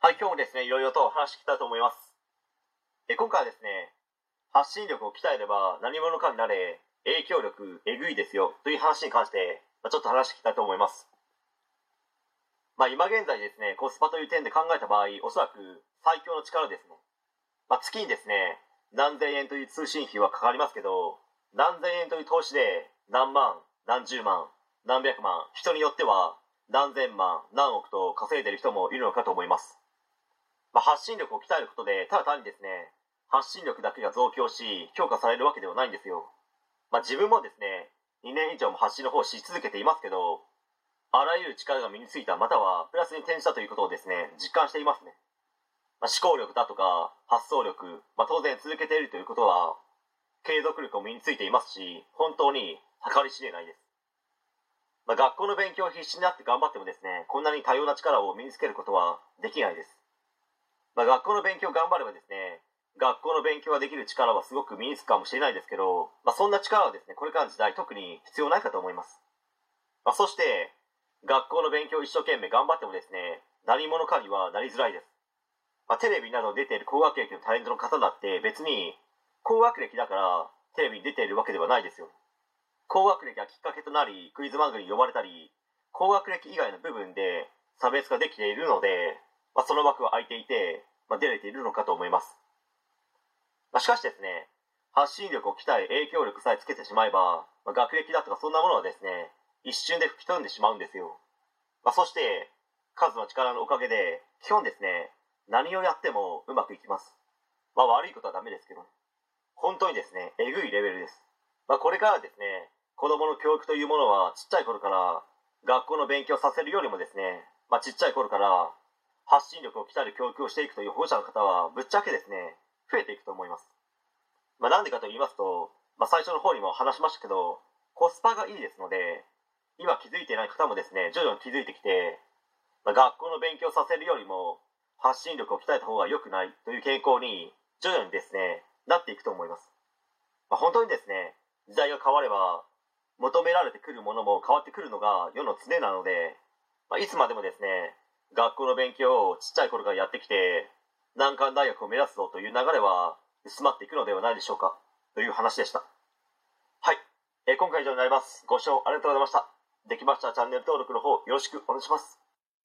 はい、今日もですね、いろいろとお話していきたいと思います。え今回はですね、発信力を鍛えれば何者かになれ、影響力えぐいですよという話に関して、まあちょっと話していきたいと思います。まあ今現在ですね、コスパという点で考えた場合、おそらく最強の力ですね。まあ月にですね、何千円という通信費はかかりますけど、何千円という投資で何万、何十万、何百万、人によっては何千万、何億と稼いでる人もいるのかと思います。まあ、発信力を鍛えることで、ただ単にですね、発信力だけが増強し、評価されるわけではないんですよ。まあ、自分もですね、2年以上も発信の方をし続けていますけど、あらゆる力が身についた、またはプラスに転じたということをですね、実感していますね。まあ、思考力だとか、発想力、まあ、当然続けているということは、継続力も身についていますし、本当に計り知れないです。まあ、学校の勉強を必死になって頑張ってもですね、こんなに多様な力を身につけることはできないです。まあ、学校の勉強頑張ればですね、学校の勉強ができる力はすごく身につくかもしれないですけど、まあ、そんな力はですね、これからの時代特に必要ないかと思います。まあ、そして、学校の勉強を一生懸命頑張ってもですね、何者かにはなりづらいです。まあ、テレビなど出ている高学歴のタレントの方だって別に高学歴だからテレビに出ているわけではないですよ。高学歴がきっかけとなりクイズ番組に呼ばれたり高学歴以外の部分で差別化できているので、まあ、その枠は空いていて、まあ、出れているのかと思います、まあ、しかしですね発信力を鍛え影響力さえつけてしまえば、まあ、学歴だとかそんなものはですね一瞬で吹き飛んでしまうんですよ、まあ、そして数の力のおかげで基本ですね何をやってもうまくいきます。まあ悪いことはダメですけど本当にですねえぐいレベルです。まあこれからですね子供の教育というものはちっちゃい頃から学校の勉強させるよりもですね、まあ、ちっちゃい頃から発信力を鍛える教育をしていくという保護者の方はぶっちゃけですね増えていくと思います、まあ、なんでかと言いますと、まあ、最初の方にも話しましたけどコスパがいいですので今気づいていない方もですね徐々に気づいてきて、まあ、学校の勉強させるよりも発信力を鍛えた方が良くないという傾向に徐々にですねなっていくと思います、まあ、本当にですね時代が変われば求められてくるものも変わってくるのが世の常なので、まあ、いつまでもですね学校の勉強をちっちゃい頃からやってきて難関大学を目指すぞという流れは薄まっていくのではないでしょうかという話でした。はい、えー今回以上になります。ご視聴ありがとうございました。できましたらチャンネル登録の方よろしくお願いします。